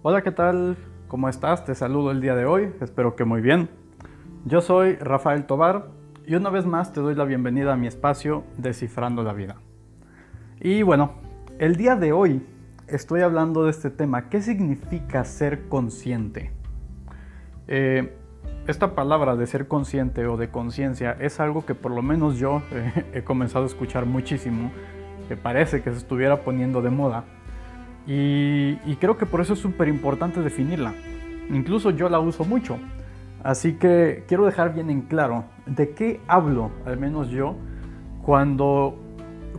Hola, ¿qué tal? ¿Cómo estás? Te saludo el día de hoy, espero que muy bien. Yo soy Rafael Tobar y una vez más te doy la bienvenida a mi espacio Descifrando la Vida. Y bueno, el día de hoy estoy hablando de este tema, ¿qué significa ser consciente? Eh, esta palabra de ser consciente o de conciencia es algo que por lo menos yo eh, he comenzado a escuchar muchísimo, que parece que se estuviera poniendo de moda y, creo que por eso es súper importante definirla. Incluso yo la uso mucho. Así que quiero dejar bien en claro de qué hablo, al menos yo, cuando,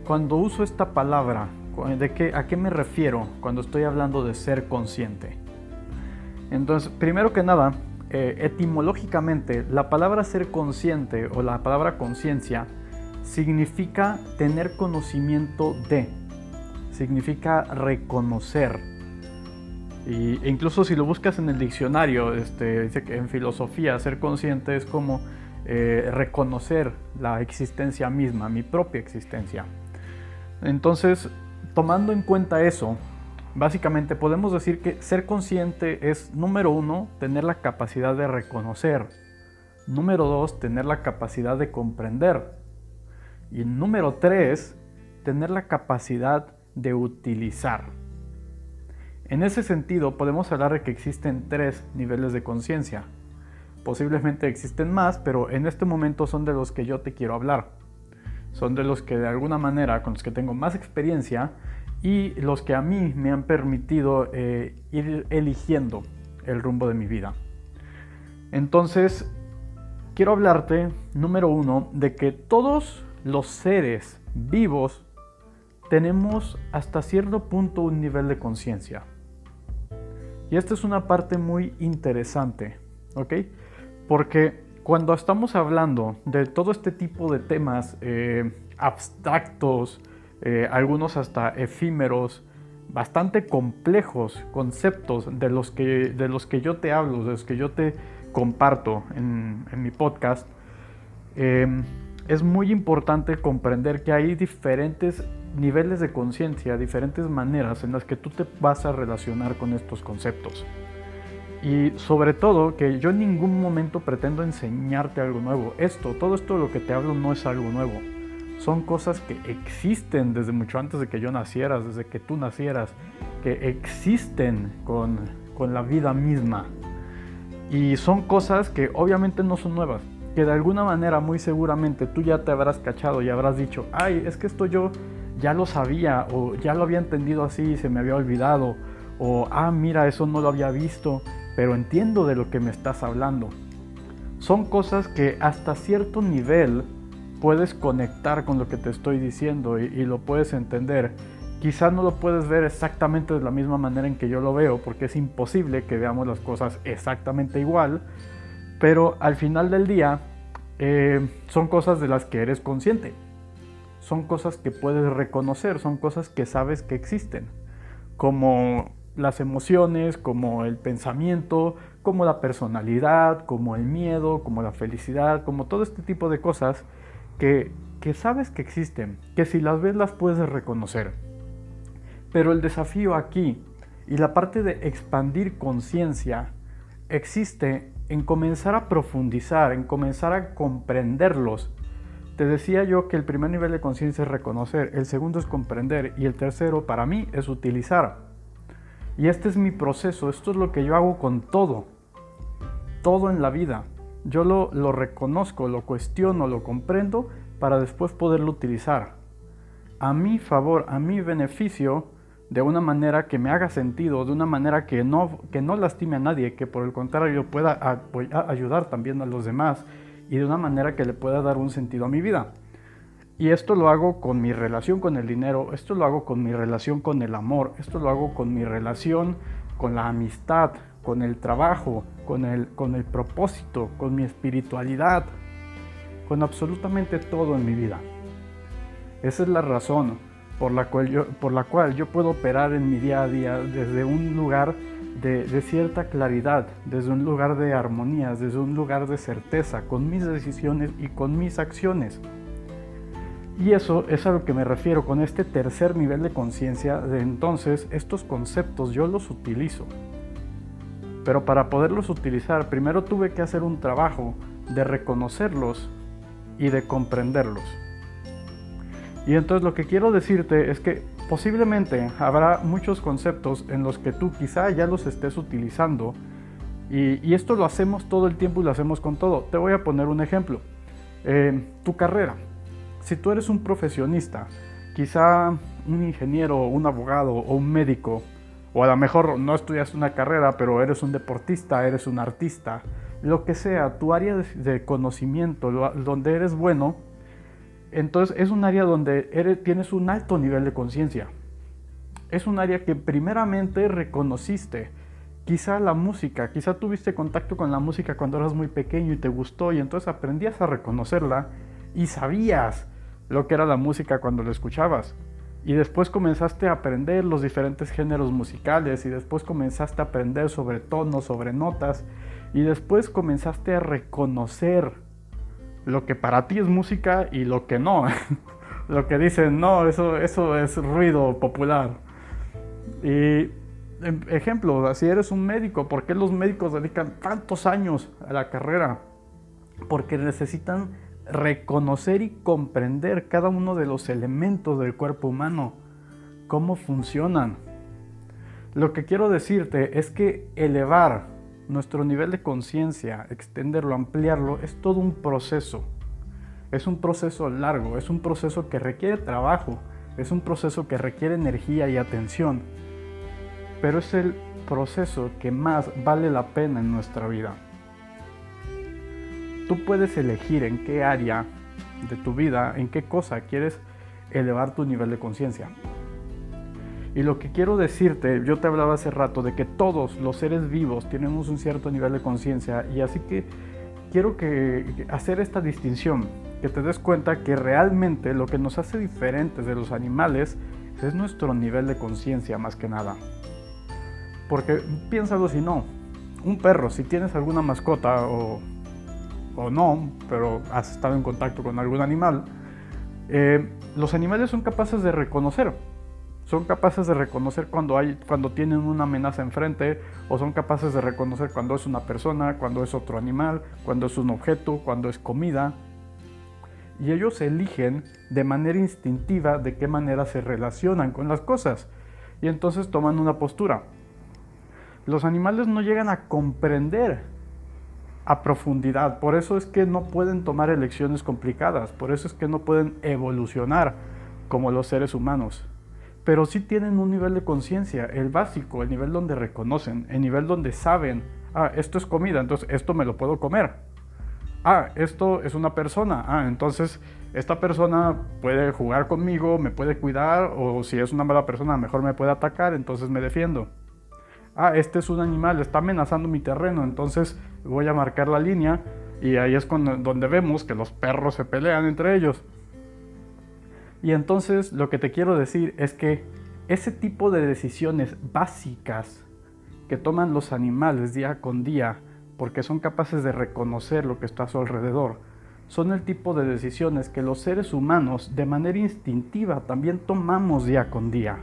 cuando uso esta palabra, de qué, a qué me refiero cuando estoy hablando de ser consciente. Entonces, primero que nada, eh, etimológicamente, la palabra ser consciente o la palabra conciencia significa tener conocimiento de significa reconocer. Y, e incluso si lo buscas en el diccionario, este, dice que en filosofía ser consciente es como eh, reconocer la existencia misma, mi propia existencia. Entonces, tomando en cuenta eso, básicamente podemos decir que ser consciente es, número uno, tener la capacidad de reconocer. Número dos, tener la capacidad de comprender. Y número tres, tener la capacidad de utilizar. En ese sentido, podemos hablar de que existen tres niveles de conciencia. Posiblemente existen más, pero en este momento son de los que yo te quiero hablar. Son de los que de alguna manera, con los que tengo más experiencia y los que a mí me han permitido eh, ir eligiendo el rumbo de mi vida. Entonces, quiero hablarte, número uno, de que todos los seres vivos tenemos hasta cierto punto un nivel de conciencia. Y esta es una parte muy interesante, ¿ok? Porque cuando estamos hablando de todo este tipo de temas eh, abstractos, eh, algunos hasta efímeros, bastante complejos conceptos de los que, de los que yo te hablo, de los que yo te comparto en, mi podcast, eh, es muy importante comprender que hay diferentes niveles de conciencia, diferentes maneras en las que tú te vas a relacionar con estos conceptos. Y sobre todo que yo en ningún momento pretendo enseñarte algo nuevo. Esto, todo esto de lo que te hablo no es algo nuevo. Son cosas que existen desde mucho antes de que yo naciera, desde que tú nacieras, que existen con, con la vida misma. Y son cosas que obviamente no son nuevas, que de alguna manera muy seguramente tú ya te habrás cachado y habrás dicho, ay, es que esto yo ya lo sabía o ya lo había entendido así y se me había olvidado o ah mira eso no lo había visto pero entiendo de lo que me estás hablando. Son cosas que hasta cierto nivel puedes conectar con lo que te estoy diciendo y, lo puedes entender. Quizás no lo puedes ver exactamente de la misma manera en que yo lo veo porque es imposible que veamos las cosas exactamente igual pero al final del día eh, son cosas de las que eres consciente son cosas que puedes reconocer, son cosas que sabes que existen, como las emociones, como el pensamiento, como la personalidad, como el miedo, como la felicidad, como todo este tipo de cosas que, que sabes que existen, que si las ves las puedes reconocer. Pero el desafío aquí y la parte de expandir conciencia existe en comenzar a profundizar, en comenzar a comprenderlos te decía yo que el primer nivel de conciencia es reconocer, el segundo es comprender y el tercero para mí es utilizar. Y este es mi proceso, esto es lo que yo hago con todo, todo en la vida. Yo lo, reconozco, lo cuestiono, lo comprendo para después poderlo utilizar. A mi favor, a mi beneficio, de una manera que me haga sentido, de una manera que no, que no lastime a nadie, que por el contrario pueda ayudar también a los demás y de una manera que le pueda dar un sentido a mi vida. Y esto lo hago con mi relación con el dinero, esto lo hago con mi relación con el amor, esto lo hago con mi relación con la amistad, con el trabajo, con el, con el propósito, con mi espiritualidad, con absolutamente todo en mi vida. Esa es la razón por la cual yo, por la cual yo puedo operar en mi día a día desde un lugar de, cierta claridad, desde un lugar de armonía, desde un lugar de certeza, con mis decisiones y con mis acciones. Y eso es a lo que me refiero con este tercer nivel de conciencia de entonces estos conceptos yo los utilizo. Pero para poderlos utilizar, primero tuve que hacer un trabajo de reconocerlos y de comprenderlos. Y entonces lo que quiero decirte es que posiblemente habrá muchos conceptos en los que tú quizá ya los estés utilizando y, esto lo hacemos todo el tiempo y lo hacemos con todo. Te voy a poner un ejemplo. Eh, tu carrera. Si tú eres un profesionista, quizá un ingeniero, un abogado o un médico, o a lo mejor no estudias una carrera, pero eres un deportista, eres un artista, lo que sea, tu área de, conocimiento, donde eres bueno, entonces es un área donde eres, tienes un alto nivel de conciencia. Es un área que primeramente reconociste. Quizá la música, quizá tuviste contacto con la música cuando eras muy pequeño y te gustó y entonces aprendías a reconocerla y sabías lo que era la música cuando la escuchabas. Y después comenzaste a aprender los diferentes géneros musicales y después comenzaste a aprender sobre tonos, sobre notas y después comenzaste a reconocer lo que para ti es música y lo que no. lo que dicen, no, eso, eso es ruido popular. Y em, ejemplo, si eres un médico, ¿por qué los médicos dedican tantos años a la carrera? Porque necesitan reconocer y comprender cada uno de los elementos del cuerpo humano, cómo funcionan. Lo que quiero decirte es que elevar nuestro nivel de conciencia, extenderlo, ampliarlo, es todo un proceso. Es un proceso largo, es un proceso que requiere trabajo, es un proceso que requiere energía y atención, pero es el proceso que más vale la pena en nuestra vida. Tú puedes elegir en qué área de tu vida, en qué cosa quieres elevar tu nivel de conciencia. Y lo que quiero decirte, yo te hablaba hace rato de que todos los seres vivos tenemos un cierto nivel de conciencia y así que quiero hacer esta distinción, que te des cuenta que realmente lo que nos hace diferentes de los animales es nuestro nivel de conciencia más que nada. Porque piénsalo si no, un perro, si tienes alguna mascota o, o no, pero has estado en contacto con algún animal, eh, los animales son capaces de reconocer son capaces de reconocer cuando, hay, cuando tienen una amenaza enfrente o son capaces de reconocer cuando es una persona, cuando es otro animal, cuando es un objeto, cuando es comida. Y ellos eligen de manera instintiva de qué manera se relacionan con las cosas. Y entonces toman una postura. Los animales no llegan a comprender a profundidad. Por eso es que no pueden tomar elecciones complicadas. Por eso es que no pueden evolucionar como los seres humanos pero sí tienen un nivel de conciencia, el básico, el nivel donde reconocen, el nivel donde saben, ah, esto es comida, entonces esto me lo puedo comer. Ah, esto es una persona, ah, entonces esta persona puede jugar conmigo, me puede cuidar, o si es una mala persona, mejor me puede atacar, entonces me defiendo. Ah, este es un animal, está amenazando mi terreno, entonces voy a marcar la línea y ahí es donde vemos que los perros se pelean entre ellos. Y entonces lo que te quiero decir es que ese tipo de decisiones básicas que toman los animales día con día, porque son capaces de reconocer lo que está a su alrededor, son el tipo de decisiones que los seres humanos de manera instintiva también tomamos día con día.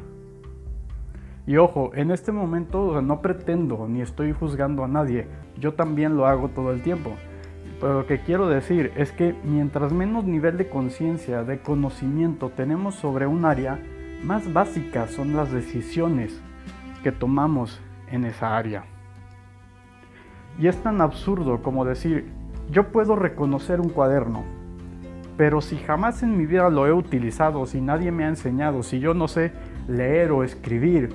Y ojo, en este momento no pretendo ni estoy juzgando a nadie, yo también lo hago todo el tiempo. Pero lo que quiero decir es que mientras menos nivel de conciencia, de conocimiento tenemos sobre un área, más básicas son las decisiones que tomamos en esa área. Y es tan absurdo como decir, yo puedo reconocer un cuaderno, pero si jamás en mi vida lo he utilizado, si nadie me ha enseñado, si yo no sé leer o escribir,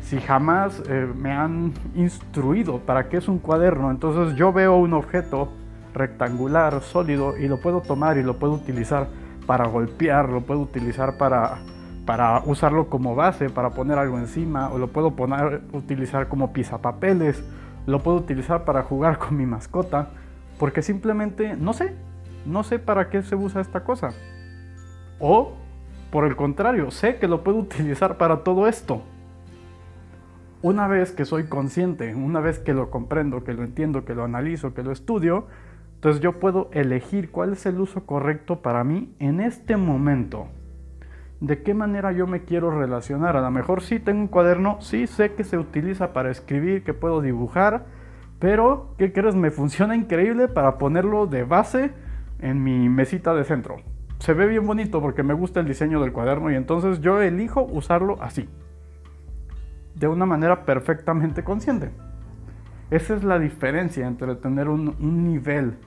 si jamás eh, me han instruido para qué es un cuaderno, entonces yo veo un objeto rectangular, sólido, y lo puedo tomar y lo puedo utilizar para golpear, lo puedo utilizar para, para usarlo como base, para poner algo encima, o lo puedo poner, utilizar como pisapapeles, lo puedo utilizar para jugar con mi mascota, porque simplemente no sé, no sé para qué se usa esta cosa. O, por el contrario, sé que lo puedo utilizar para todo esto. Una vez que soy consciente, una vez que lo comprendo, que lo entiendo, que lo analizo, que lo estudio, entonces yo puedo elegir cuál es el uso correcto para mí en este momento. ¿De qué manera yo me quiero relacionar? A lo mejor sí tengo un cuaderno, sí sé que se utiliza para escribir, que puedo dibujar, Pero, ¿qué crees? Me funciona increíble para ponerlo de base en mi mesita de centro. Se ve bien bonito porque me gusta el diseño del cuaderno y entonces yo elijo usarlo así. De una manera perfectamente consciente. Esa es la diferencia entre tener un, un nivel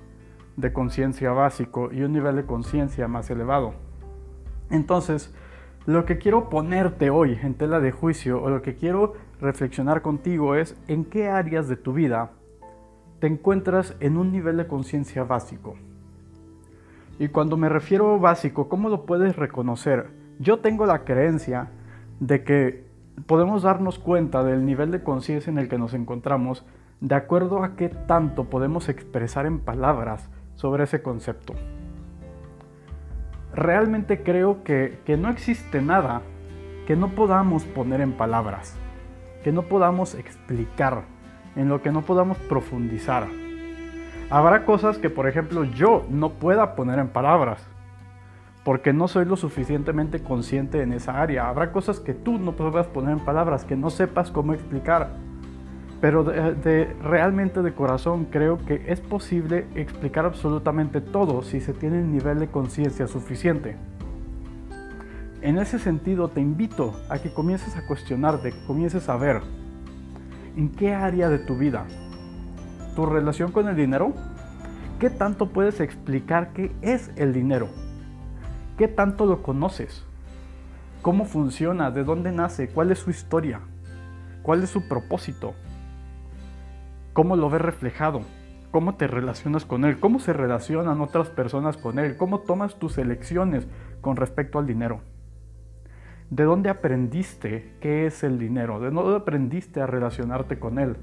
de conciencia básico y un nivel de conciencia más elevado. Entonces, lo que quiero ponerte hoy en tela de juicio o lo que quiero reflexionar contigo es en qué áreas de tu vida te encuentras en un nivel de conciencia básico. Y cuando me refiero básico, ¿cómo lo puedes reconocer? Yo tengo la creencia de que podemos darnos cuenta del nivel de conciencia en el que nos encontramos de acuerdo a qué tanto podemos expresar en palabras sobre ese concepto. Realmente creo que, que no existe nada que no podamos poner en palabras, que no podamos explicar, en lo que no podamos profundizar. Habrá cosas que, por ejemplo, yo no pueda poner en palabras, porque no soy lo suficientemente consciente en esa área. Habrá cosas que tú no puedas poner en palabras, que no sepas cómo explicar. Pero de, realmente de corazón creo que es posible explicar absolutamente todo si se tiene el nivel de conciencia suficiente. En ese sentido te invito a que comiences a cuestionarte, que comiences a ver en qué área de tu vida tu relación con el dinero? ¿Qué tanto puedes explicar qué es el dinero? ¿Qué tanto lo conoces? ¿Cómo funciona? ¿De dónde nace? ¿Cuál es su historia? ¿Cuál es su propósito? ¿Cómo lo ves reflejado? ¿Cómo te relacionas con él? ¿Cómo se relacionan otras personas con él? ¿Cómo tomas tus elecciones con respecto al dinero? ¿De dónde aprendiste qué es el dinero? ¿De dónde aprendiste a relacionarte con él?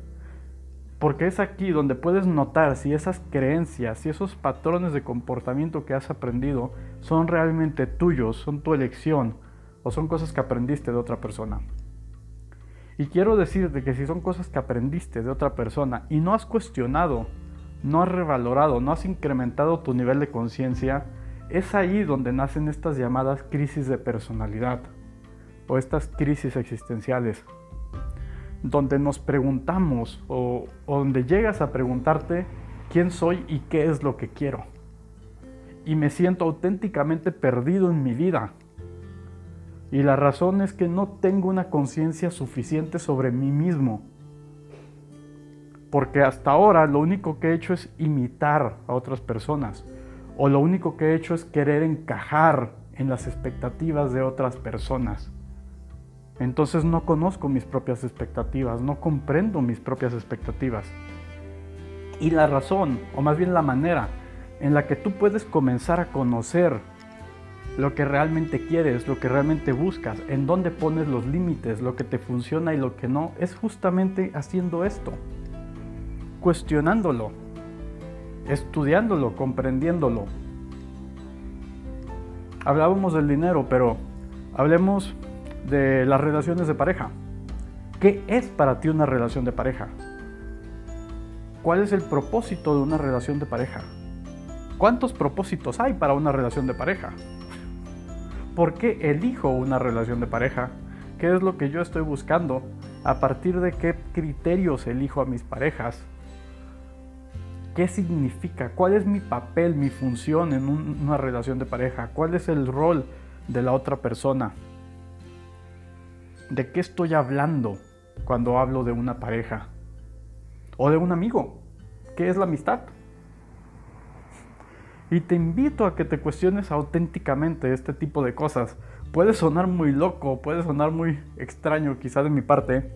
Porque es aquí donde puedes notar si esas creencias, si esos patrones de comportamiento que has aprendido son realmente tuyos, son tu elección o son cosas que aprendiste de otra persona. Y quiero decirte que si son cosas que aprendiste de otra persona y no has cuestionado, no has revalorado, no has incrementado tu nivel de conciencia, es ahí donde nacen estas llamadas crisis de personalidad o estas crisis existenciales donde nos preguntamos o, donde llegas a preguntarte quién soy y qué es lo que quiero. Y me siento auténticamente perdido en mi vida. Y la razón es que no tengo una conciencia suficiente sobre mí mismo. Porque hasta ahora lo único que he hecho es imitar a otras personas. O lo único que he hecho es querer encajar en las expectativas de otras personas. Entonces no conozco mis propias expectativas, no comprendo mis propias expectativas. Y la razón, o más bien la manera en la que tú puedes comenzar a conocer lo que realmente quieres, lo que realmente buscas, en dónde pones los límites, lo que te funciona y lo que no, es justamente haciendo esto, cuestionándolo, estudiándolo, comprendiéndolo. Hablábamos del dinero, pero hablemos de las relaciones de pareja. ¿Qué es para ti una relación de pareja? ¿Cuál es el propósito de una relación de pareja? ¿Cuántos propósitos hay para una relación de pareja? ¿Por qué elijo una relación de pareja? ¿Qué es lo que yo estoy buscando? ¿A partir de qué criterios elijo a mis parejas? ¿Qué significa? ¿Cuál es mi papel, mi función en una relación de pareja? ¿Cuál es el rol de la otra persona? ¿De qué estoy hablando cuando hablo de una pareja? O de un amigo. ¿Qué es la amistad? Y te invito a que te cuestiones auténticamente este tipo de cosas. Puede sonar muy loco, puede sonar muy extraño quizá de mi parte,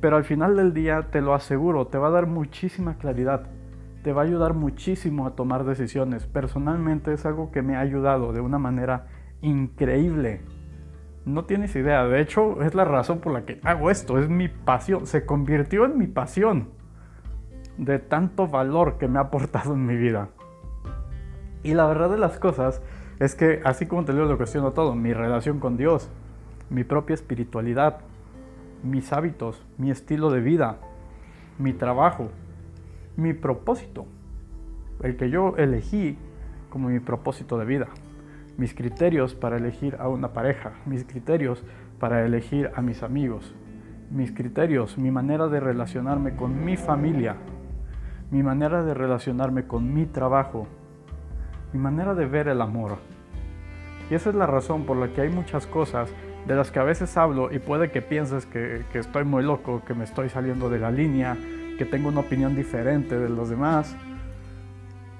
pero al final del día te lo aseguro, te va a dar muchísima claridad, te va a ayudar muchísimo a tomar decisiones. Personalmente es algo que me ha ayudado de una manera increíble no tienes idea. De hecho, es la razón por la que hago esto. Es mi pasión. Se convirtió en mi pasión. De tanto valor que me ha aportado en mi vida. Y la verdad de las cosas es que, así como te digo, lo cuestiono todo. Mi relación con Dios. Mi propia espiritualidad. Mis hábitos. Mi estilo de vida. Mi trabajo. Mi propósito. El que yo elegí como mi propósito de vida mis criterios para elegir a una pareja, mis criterios para elegir a mis amigos, mis criterios, mi manera de relacionarme con mi familia, mi manera de relacionarme con mi trabajo, mi manera de ver el amor. Y esa es la razón por la que hay muchas cosas de las que a veces hablo y puede que pienses que, estoy muy loco, que me estoy saliendo de la línea, que tengo una opinión diferente de los demás.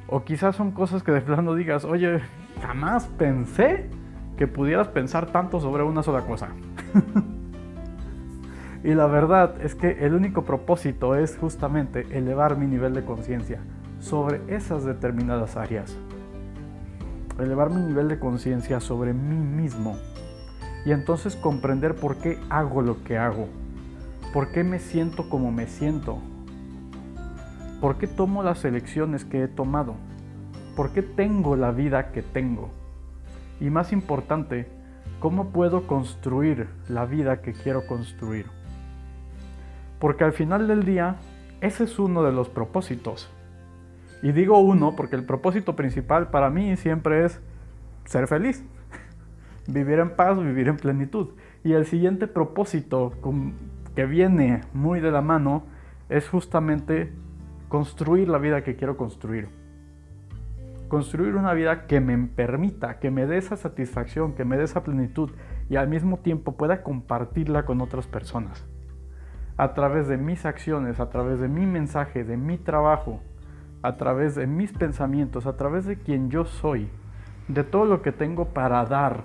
O quizás son cosas que de plano digas, oye, jamás pensé que pudieras pensar tanto sobre una sola cosa. y la verdad es que el único propósito es justamente elevar mi nivel de conciencia sobre esas determinadas áreas. Elevar mi nivel de conciencia sobre mí mismo. Y entonces comprender por qué hago lo que hago. Por qué me siento como me siento. ¿Por qué tomo las elecciones que he tomado? ¿Por qué tengo la vida que tengo? Y más importante, ¿cómo puedo construir la vida que quiero construir? Porque al final del día, ese es uno de los propósitos. Y digo uno porque el propósito principal para mí siempre es ser feliz, vivir en paz, vivir en plenitud. Y el siguiente propósito que viene muy de la mano es justamente construir la vida que quiero construir. Construir una vida que me permita, que me dé esa satisfacción, que me dé esa plenitud y al mismo tiempo pueda compartirla con otras personas. A través de mis acciones, a través de mi mensaje, de mi trabajo, a través de mis pensamientos, a través de quien yo soy, de todo lo que tengo para dar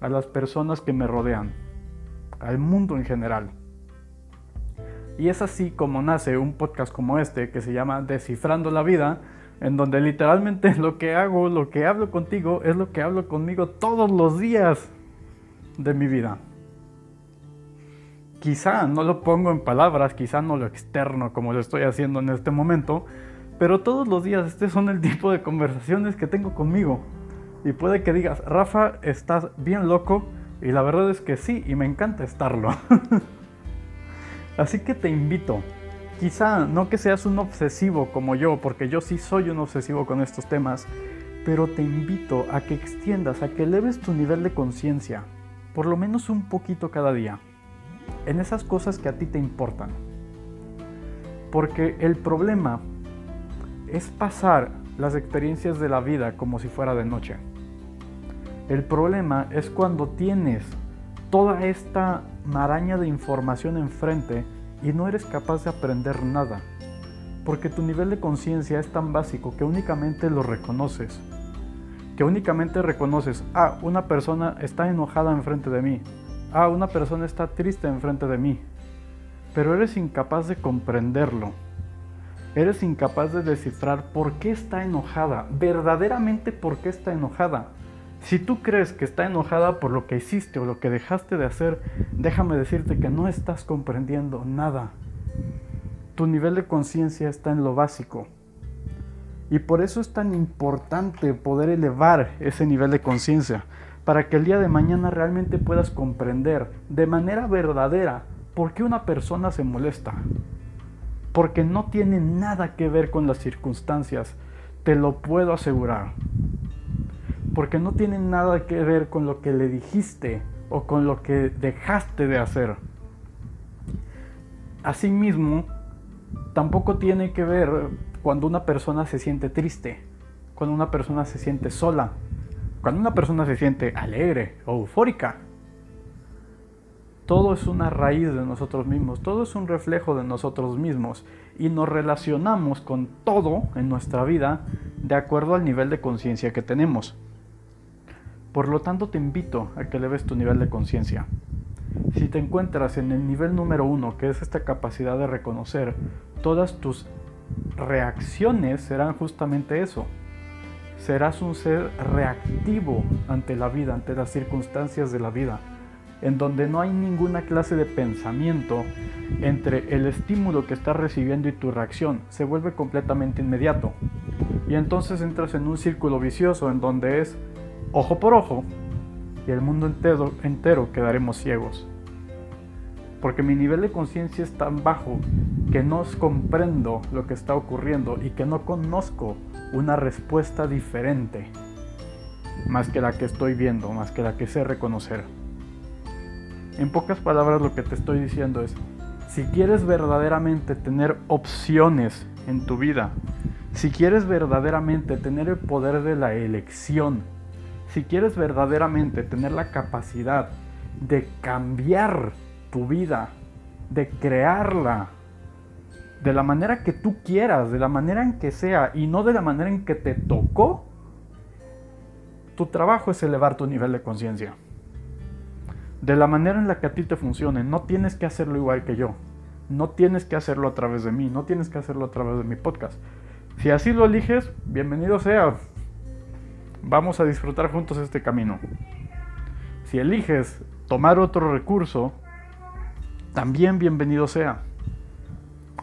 a las personas que me rodean, al mundo en general. Y es así como nace un podcast como este que se llama Descifrando la Vida, en donde literalmente lo que hago, lo que hablo contigo, es lo que hablo conmigo todos los días de mi vida. Quizá no lo pongo en palabras, quizá no lo externo como lo estoy haciendo en este momento, pero todos los días este son el tipo de conversaciones que tengo conmigo. Y puede que digas, Rafa, estás bien loco, y la verdad es que sí, y me encanta estarlo. Así que te invito, quizá no que seas un obsesivo como yo, porque yo sí soy un obsesivo con estos temas, pero te invito a que extiendas, a que eleves tu nivel de conciencia, por lo menos un poquito cada día, en esas cosas que a ti te importan. Porque el problema es pasar las experiencias de la vida como si fuera de noche. El problema es cuando tienes toda esta maraña de información enfrente y no eres capaz de aprender nada, porque tu nivel de conciencia es tan básico que únicamente lo reconoces, que únicamente reconoces, ah, una persona está enojada enfrente de mí, ah, una persona está triste enfrente de mí, pero eres incapaz de comprenderlo, eres incapaz de descifrar por qué está enojada, verdaderamente por qué está enojada. Si tú crees que está enojada por lo que hiciste o lo que dejaste de hacer, déjame decirte que no estás comprendiendo nada. Tu nivel de conciencia está en lo básico. Y por eso es tan importante poder elevar ese nivel de conciencia, para que el día de mañana realmente puedas comprender de manera verdadera por qué una persona se molesta. Porque no tiene nada que ver con las circunstancias, te lo puedo asegurar porque no tiene nada que ver con lo que le dijiste o con lo que dejaste de hacer. Asimismo, tampoco tiene que ver cuando una persona se siente triste, cuando una persona se siente sola, cuando una persona se siente alegre o eufórica. Todo es una raíz de nosotros mismos, todo es un reflejo de nosotros mismos y nos relacionamos con todo en nuestra vida de acuerdo al nivel de conciencia que tenemos. Por lo tanto, te invito a que eleves tu nivel de conciencia. Si te encuentras en el nivel número uno, que es esta capacidad de reconocer, todas tus reacciones serán justamente eso. Serás un ser reactivo ante la vida, ante las circunstancias de la vida, en donde no hay ninguna clase de pensamiento entre el estímulo que estás recibiendo y tu reacción. Se vuelve completamente inmediato. Y entonces entras en un círculo vicioso en donde es ojo por ojo, y el mundo entero, entero quedaremos ciegos. Porque mi nivel de conciencia es tan bajo que no comprendo lo que está ocurriendo y que no conozco una respuesta diferente más que la que estoy viendo, más que la que sé reconocer. En pocas palabras lo que te estoy diciendo es, si quieres verdaderamente tener opciones en tu vida, si quieres verdaderamente tener el poder de la elección, si quieres verdaderamente tener la capacidad de cambiar tu vida, de crearla de la manera que tú quieras, de la manera en que sea y no de la manera en que te tocó, tu trabajo es elevar tu nivel de conciencia. De la manera en la que a ti te funcione, no tienes que hacerlo igual que yo. No tienes que hacerlo a través de mí, no tienes que hacerlo a través de mi podcast. Si así lo eliges, bienvenido sea. Vamos a disfrutar juntos este camino. Si eliges tomar otro recurso, también bienvenido sea.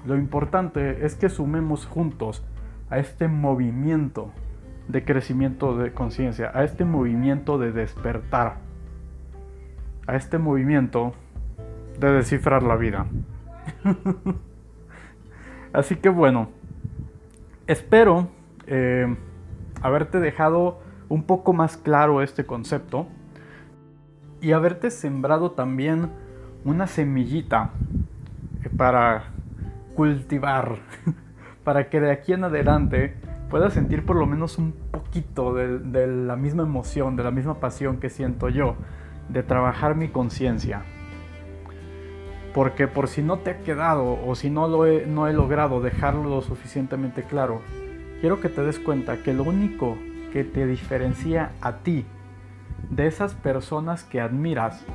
Lo importante es que sumemos juntos a este movimiento de crecimiento de conciencia, a este movimiento de despertar, a este movimiento de descifrar la vida. Así que bueno, Espero eh, haberte dejado un poco más claro este concepto y haberte sembrado también una semillita para cultivar, para que de aquí en adelante puedas sentir por lo menos un poquito de, la misma emoción, de la misma pasión que siento yo, de trabajar mi conciencia. Porque por si no te ha quedado o si no, lo he, no he logrado dejarlo lo suficientemente claro, quiero que te des cuenta que lo único que te diferencia a ti de esas personas que admiras,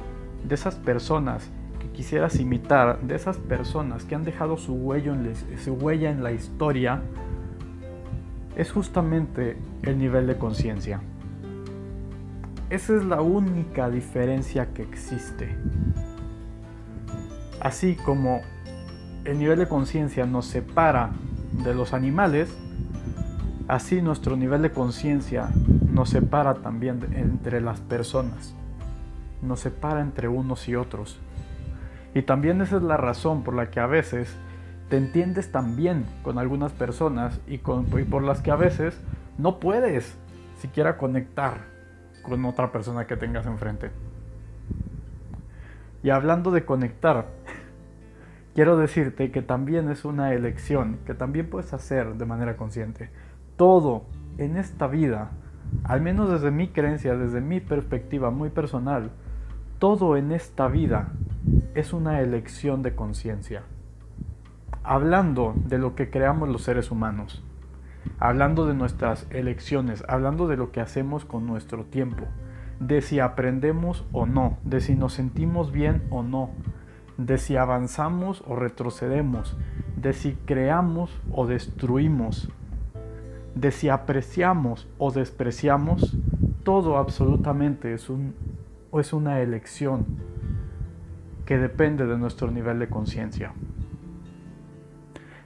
de esas personas quisieras imitar, de esas personas que han dejado su en, su huella en la historia, es justamente el nivel de conciencia. Esa es la única diferencia que existe. Así como el nivel de conciencia nos separa de los animales, así nuestro nivel de conciencia nos separa también entre las personas, nos separa entre unos y otros. Y también esa es la razón por la que a veces te entiendes tan bien con algunas personas y, y por las que a veces no puedes siquiera conectar con otra persona que tengas enfrente. Y hablando de conectar, quiero decirte que también es una elección que también puedes hacer de manera consciente. Todo en esta vida, al menos desde mi creencia, desde mi perspectiva muy personal, todo en esta vida es una elección de conciencia. Hablando de lo que creamos los seres humanos, hablando de nuestras elecciones, hablando de lo que hacemos con nuestro tiempo, de si aprendemos o no, de si nos sentimos bien o no, de si avanzamos o retrocedemos, de si creamos o destruimos, de si apreciamos o despreciamos, todo absolutamente es, un, es una elección que depende de nuestro nivel de conciencia.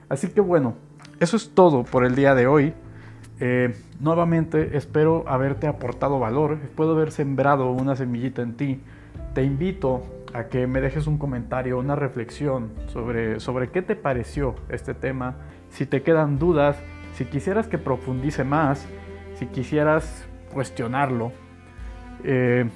Así que bueno, eso es todo por el día de hoy. Eh, nuevamente espero haberte aportado valor, puedo haber sembrado una semillita en ti. Te invito a que me dejes un comentario, una reflexión sobre, sobre qué te pareció este tema, si te quedan dudas, si quisieras que profundice más, si quisieras cuestionarlo. Eh,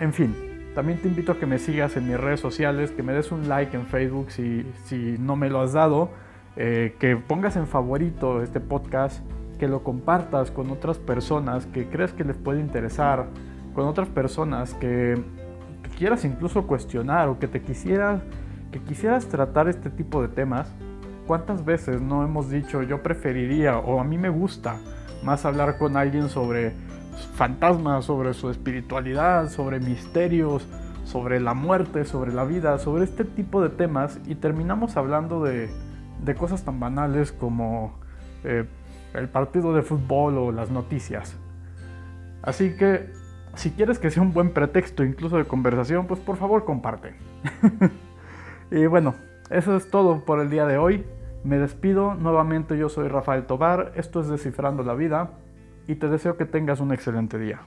en fin, también te invito a que me sigas en mis redes sociales, que me des un like en Facebook si, si no me lo has dado, eh, que pongas en favorito este podcast que lo compartas con otras personas que crees que les puede interesar, con otras personas que, quieras incluso cuestionar o que te quisieras, que quisieras tratar este tipo de temas. ¿Cuántas veces no hemos dicho yo preferiría o a mí me gusta más hablar con alguien sobre fantasmas, sobre su espiritualidad, sobre misterios, sobre la muerte, sobre la vida, sobre este tipo de temas y terminamos hablando de, de cosas tan banales como eh, el partido de fútbol o las noticias. Así que si quieres que sea un buen pretexto incluso de conversación, pues por favor comparte. y bueno, eso es todo por el día de hoy. Me despido, nuevamente yo soy Rafael Tobar, esto es Descifrando la Vida y te deseo que tengas un excelente día.